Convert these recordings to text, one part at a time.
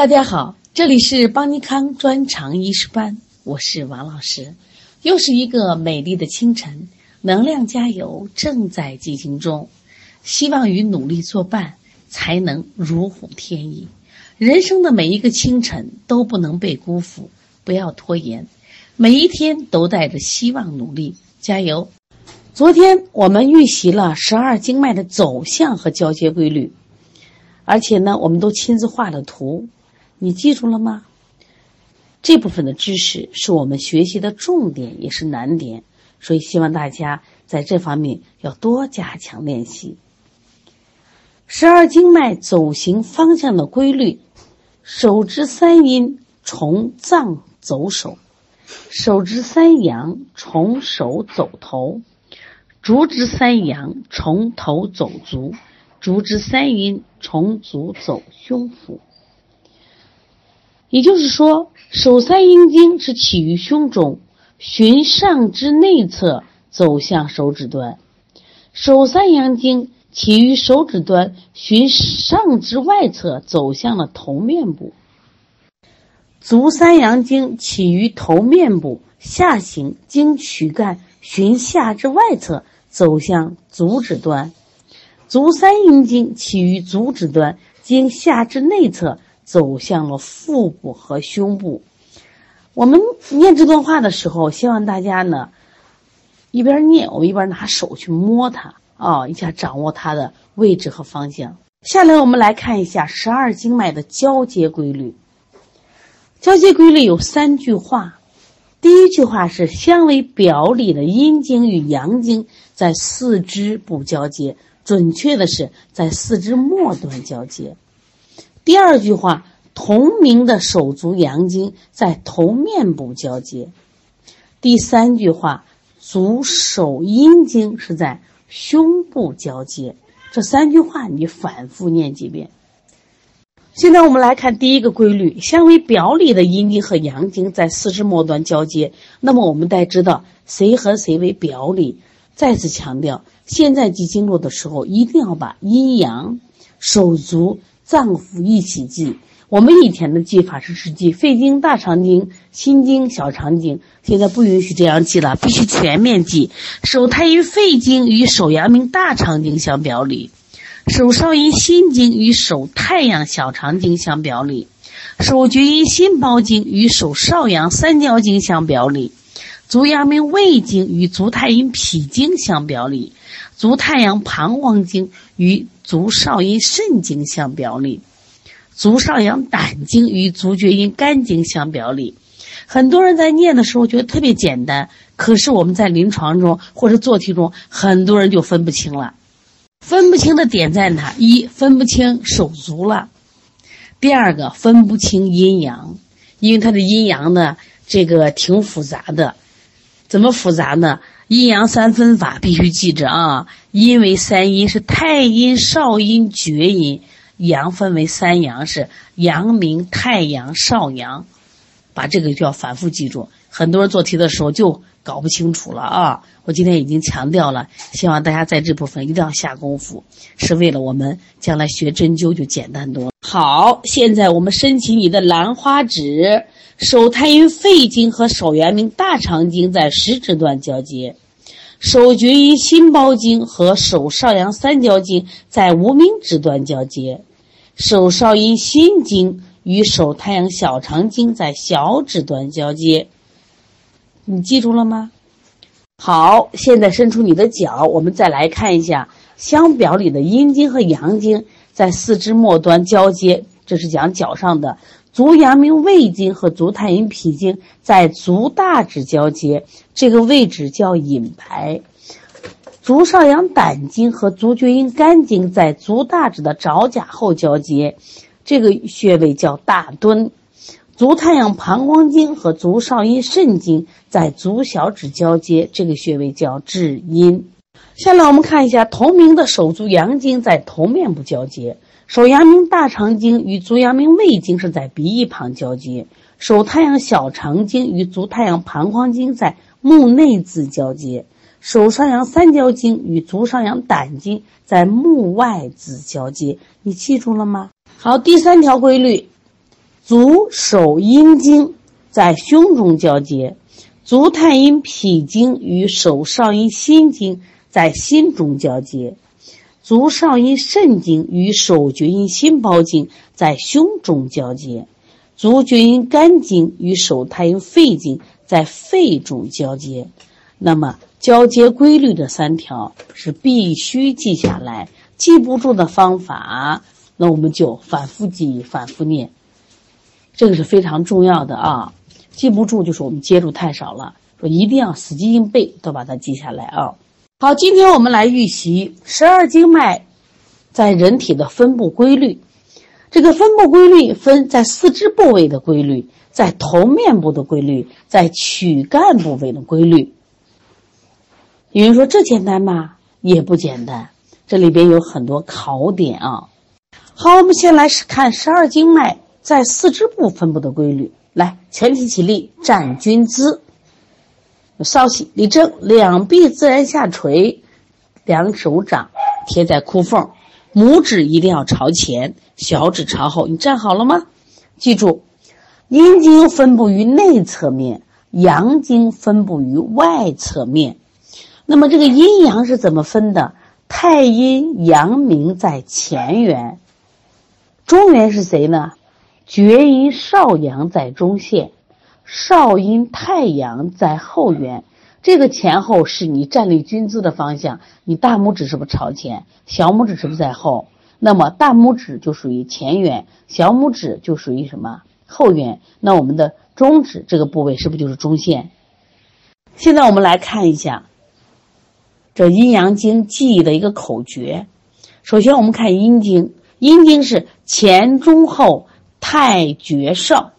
大家好，这里是邦尼康专长医师班，我是王老师。又是一个美丽的清晨，能量加油正在进行中，希望与努力作伴，才能如虎添翼。人生的每一个清晨都不能被辜负，不要拖延，每一天都带着希望努力，加油！昨天我们预习了十二经脉的走向和交接规律，而且呢，我们都亲自画了图，你记住了吗？这部分的知识是我们学习的重点，也是难点，所以希望大家在这方面要多加强练习。十二经脉走行方向的规律：手之三阴从脏走手，手之三阳从手走头。足之三阳从头走足，足之三阴从足走胸腹。也就是说，手三阴经是起于胸中，循上肢内侧走向手指端；手三阳经起于手指端，循上肢外侧走向了头面部；足三阳经起于头面部下行，经躯干。循下肢外侧走向足趾端，足三阴经起于足趾端，经下肢内侧走向了腹部和胸部。我们念这段话的时候，希望大家呢一边念，我们一边拿手去摸它啊，一下掌握它的位置和方向。下来我们来看一下十二经脉的交接规律。交接规律有三句话。第一句话是相为表里的阴经与阳经在四肢部交接，准确的是在四肢末端交接。第二句话，同名的手足阳经在头面部交接。第三句话，足手阴经是在胸部交接。这三句话你反复念几遍。现在我们来看第一个规律：相为表里的阴经和阳经在四肢末端交接。那么我们得知道谁和谁为表里。再次强调，现在记经络的时候，一定要把阴阳、手足、脏腑一起记。我们以前的记法是只记肺经、大肠经、心经、小肠经，现在不允许这样记了，必须全面记。手太阴肺经与手阳明大肠经相表里。手少阴心经与手太阳小肠经相表里，手厥阴心包经与手少阳三焦经相表里，足阳明胃经与足太阴脾经相表里，足太阳膀胱经与足少阴肾经相表里，足少阳胆经与足厥阴肝经相表里。很多人在念的时候觉得特别简单，可是我们在临床中或者做题中，很多人就分不清了。分不清的点在哪？一分不清手足了，第二个分不清阴阳，因为它的阴阳呢，这个挺复杂的。怎么复杂呢？阴阳三分法必须记着啊！阴为三阴，是太阴、少阴、厥阴；阳分为三阳，是阳明、太阳、少阳。把这个就要反复记住。很多人做题的时候就。搞不清楚了啊！我今天已经强调了，希望大家在这部分一定要下功夫，是为了我们将来学针灸就简单多了。好，现在我们伸起你的兰花指，手太阴肺经和手阳明大肠经在食指端交接，手厥阴心包经和手少阳三焦经在无名指端交接，手少阴心经与手太阳小肠经在小指端交接。你记住了吗？好，现在伸出你的脚，我们再来看一下相表里的阴经和阳经在四肢末端交接。这是讲脚上的足阳明胃经和足太阴脾经在足大指交接，这个位置叫隐白。足少阳胆经和足厥阴肝经在足大指的爪甲后交接，这个穴位叫大敦。足太阳膀胱经和足少阴肾经在足小指交接，这个穴位叫至阴。下来我们看一下同名的手足阳经在头面部交接，手阳明大肠经与足阳明胃经是在鼻翼旁交接，手太阳小肠经与足太阳膀胱经在目内眦交接，手少阳三焦经与足少阳胆经在目外眦交接。你记住了吗？好，第三条规律。足手阴经在胸中交接，足太阴脾经与手少阴心经在心中交接，足少阴肾经与手厥阴心包经在胸中交接，足厥阴肝经与手太阴肺经在肺中交接。那么交接规律的三条是必须记下来，记不住的方法，那我们就反复记，反复念。这个是非常重要的啊！记不住就是我们接触太少了，说一定要死记硬背，都把它记下来啊！好，今天我们来预习十二经脉在人体的分布规律。这个分布规律分在四肢部位的规律，在头面部的规律，在躯干部位的规律。有人说这简单吗？也不简单，这里边有很多考点啊！好，我们先来看十二经脉。在四肢部分布的规律，来，全体起立，站军姿，稍息，立正，两臂自然下垂，两手掌贴在裤缝，拇指一定要朝前，小指朝后。你站好了吗？记住，阴经分布于内侧面，阳经分布于外侧面。那么这个阴阳是怎么分的？太阴阳明在前缘，中原是谁呢？厥阴少阳在中线，少阴太阳在后缘。这个前后是你站立军姿的方向。你大拇指是不是朝前？小拇指是不是在后？那么大拇指就属于前缘，小拇指就属于什么后缘？那我们的中指这个部位是不是就是中线？现在我们来看一下这阴阳经记忆的一个口诀。首先我们看阴经，阴经是前中后。太绝少，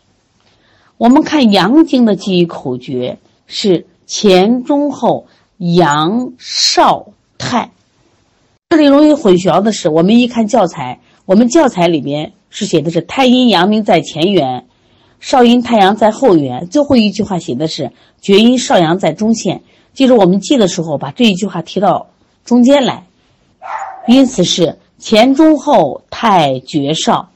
我们看阳经的记忆口诀是前中后阳少太。这里容易混淆的是，我们一看教材，我们教材里边是写的是太阴阳明在前缘，少阴太阳在后缘，最后一句话写的是厥阴少阳在中线。记住，我们记的时候把这一句话提到中间来，因此是前中后太厥少。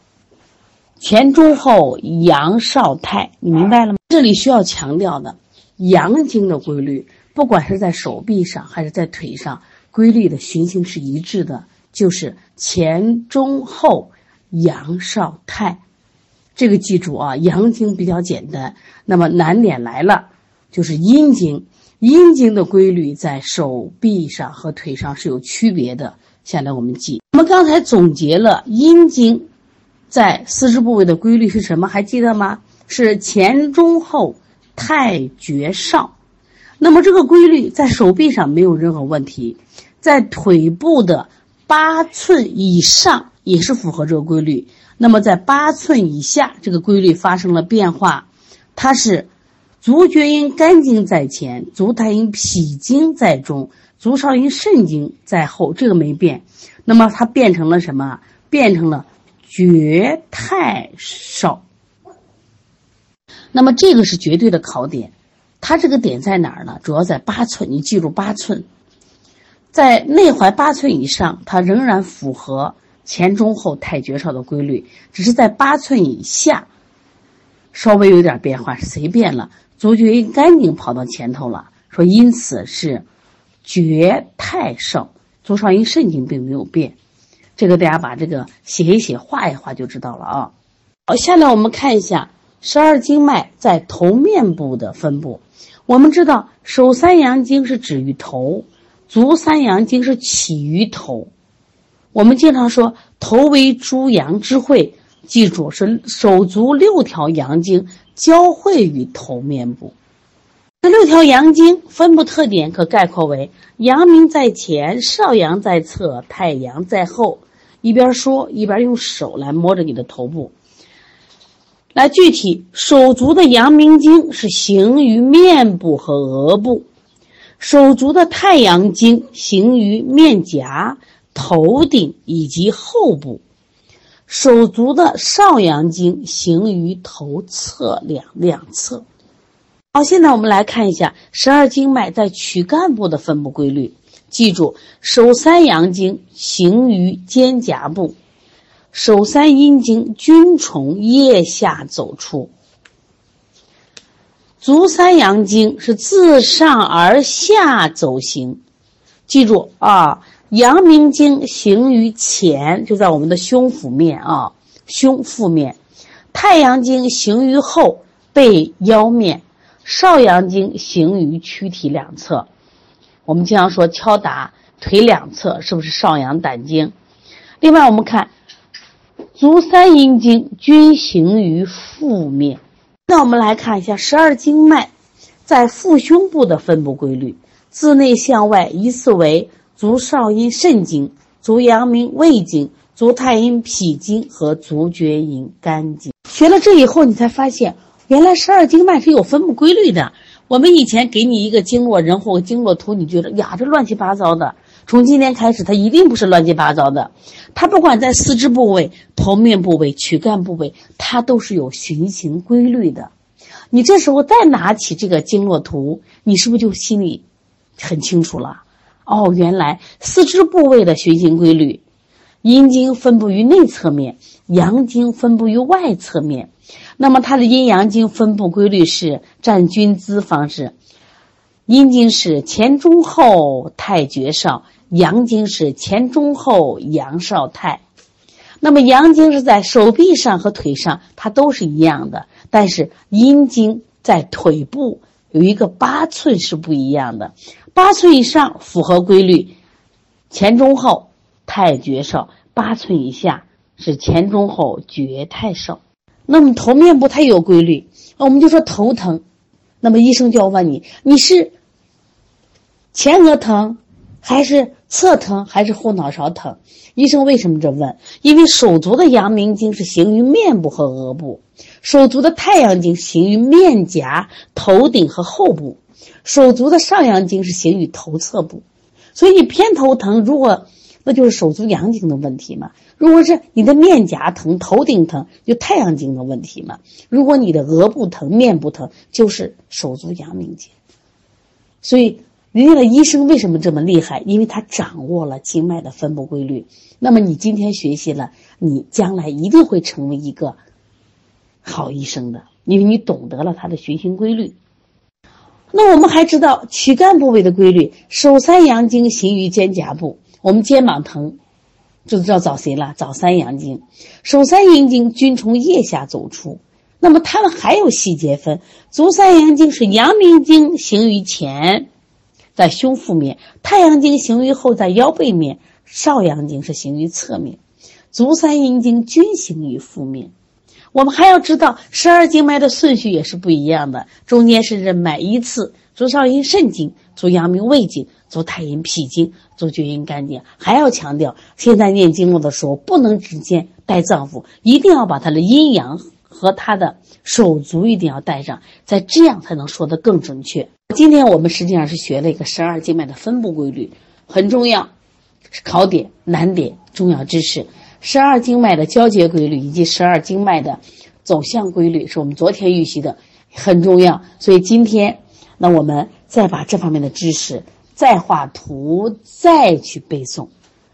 前中后阳少太，你明白了吗？这里需要强调的，阳经的规律，不管是在手臂上还是在腿上，规律的循行是一致的，就是前中后阳少太。这个记住啊，阳经比较简单，那么难点来了，就是阴经。阴经的规律在手臂上和腿上是有区别的。下来我们记，我们刚才总结了阴经。在四肢部位的规律是什么？还记得吗？是前中后太绝少。那么这个规律在手臂上没有任何问题，在腿部的八寸以上也是符合这个规律。那么在八寸以下，这个规律发生了变化，它是足厥阴肝经在前，足太阴脾经在中，足少阴肾经在后，这个没变。那么它变成了什么？变成了。绝太少，那么这个是绝对的考点，它这个点在哪儿呢？主要在八寸，你记住八寸，在内踝八寸以上，它仍然符合前中后太绝少的规律，只是在八寸以下，稍微有点变化，是谁变了？足厥阴肝经跑到前头了，说因此是绝太少，足少阴肾经并没有变。这个大家把这个写一写、画一画就知道了啊。好，下来我们看一下十二经脉在头面部的分布。我们知道手三阳经是止于头，足三阳经是起于头。我们经常说头为诸阳之会，记住是手足六条阳经交汇于头面部。这六条阳经分布特点可概括为：阳明在前，少阳在侧，太阳在后。一边说一边用手来摸着你的头部，来具体手足的阳明经是行于面部和额部，手足的太阳经行于面颊、头顶以及后部，手足的少阳经行于头侧两两侧。好，现在我们来看一下十二经脉在躯干部的分布规律。记住，手三阳经行于肩胛部，手三阴经均从腋下走出。足三阳经是自上而下走行，记住啊，阳明经行于前，就在我们的胸腹面啊，胸腹面；太阳经行于后，背腰面；少阳经行于躯体两侧。我们经常说敲打腿两侧，是不是少阳胆经？另外，我们看足三阴经均行于腹面。那我们来看一下十二经脉在腹胸部的分布规律。自内向外，依次为足少阴肾经、足阳明胃经、足太阴脾经和足厥阴肝经。学了这以后，你才发现原来十二经脉是有分布规律的。我们以前给你一个经络人或经络图，你觉得呀，这乱七八糟的。从今天开始，它一定不是乱七八糟的。它不管在四肢部位、头面部位、躯干部位，它都是有循行规律的。你这时候再拿起这个经络图，你是不是就心里很清楚了？哦，原来四肢部位的循行规律，阴经分布于内侧面，阳经分布于外侧面。那么它的阴阳经分布规律是占均资方式，阴经是前中后太厥少。阳经是前中后阳少太，那么阳经是在手臂上和腿上，它都是一样的。但是阴经在腿部有一个八寸是不一样的，八寸以上符合规律，前中后太厥少；八寸以下是前中后厥太少。那么头面部它有规律，我们就说头疼，那么医生就要问你：你是前额疼？还是侧疼还是后脑勺疼？医生为什么这问？因为手足的阳明经是行于面部和额部，手足的太阳经行于面颊、头顶和后部，手足的上阳经是行于头侧部。所以你偏头疼，如果那就是手足阳经的问题嘛。如果是你的面颊疼、头顶疼，就太阳经的问题嘛。如果你的额部疼、面部疼，就是手足阳明经。所以。人家的医生为什么这么厉害？因为他掌握了经脉的分布规律。那么你今天学习了，你将来一定会成为一个好医生的，因为你懂得了他的循行规律。那我们还知道躯干部位的规律：手三阳经行于肩胛部，我们肩膀疼，就知道找谁了？找三阳经。手三阴经均从腋下走出。那么它们还有细节分：足三阳经是阳明经行于前。在胸腹面，太阳经行于后，在腰背面；少阳经是行于侧面，足三阴经均行于腹面。我们还要知道十二经脉的顺序也是不一样的，中间是任脉依次：足少阴肾经、足阳明胃经、足太阴脾经、足厥阴肝经。还要强调，现在念经络的时候不能直接带脏腑，一定要把它的阴阳和它的手足一定要带上，在这样才能说得更准确。今天我们实际上是学了一个十二经脉的分布规律，很重要，考点难点重要知识。十二经脉的交接规律以及十二经脉的走向规律，是我们昨天预习的，很重要。所以今天，那我们再把这方面的知识再画图，再去背诵，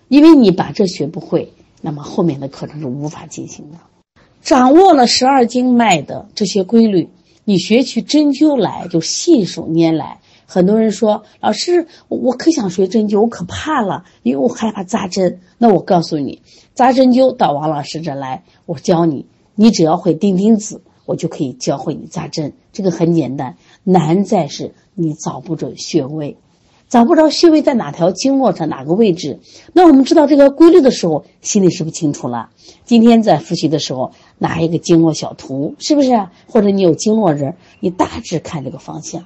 因为你把这学不会，那么后面的课程是无法进行的。掌握了十二经脉的这些规律。你学起针灸来就信手拈来。很多人说：“老师，我我可想学针灸，我可怕了，因为我害怕扎针。”那我告诉你，扎针灸到王老师这来，我教你，你只要会钉钉子，我就可以教会你扎针。这个很简单，难在是你找不准穴位。找不着穴位在哪条经络上哪个位置？那我们知道这个规律的时候，心里是不是清楚了？今天在复习的时候，拿一个经络小图，是不是？或者你有经络人，你大致看这个方向，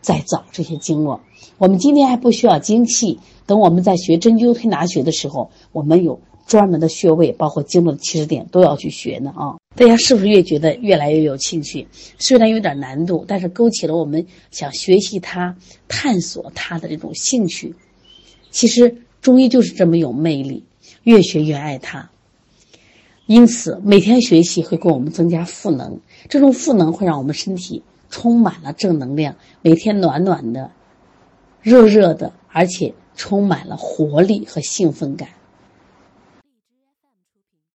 再找这些经络。我们今天还不需要精气，等我们在学针灸推拿学的时候，我们有。专门的穴位，包括经络的起始点，都要去学呢啊！大家是不是越觉得越来越有兴趣？虽然有点难度，但是勾起了我们想学习它、探索它的这种兴趣。其实中医就是这么有魅力，越学越爱它。因此，每天学习会给我们增加赋能，这种赋能会让我们身体充满了正能量，每天暖暖的、热热的，而且充满了活力和兴奋感。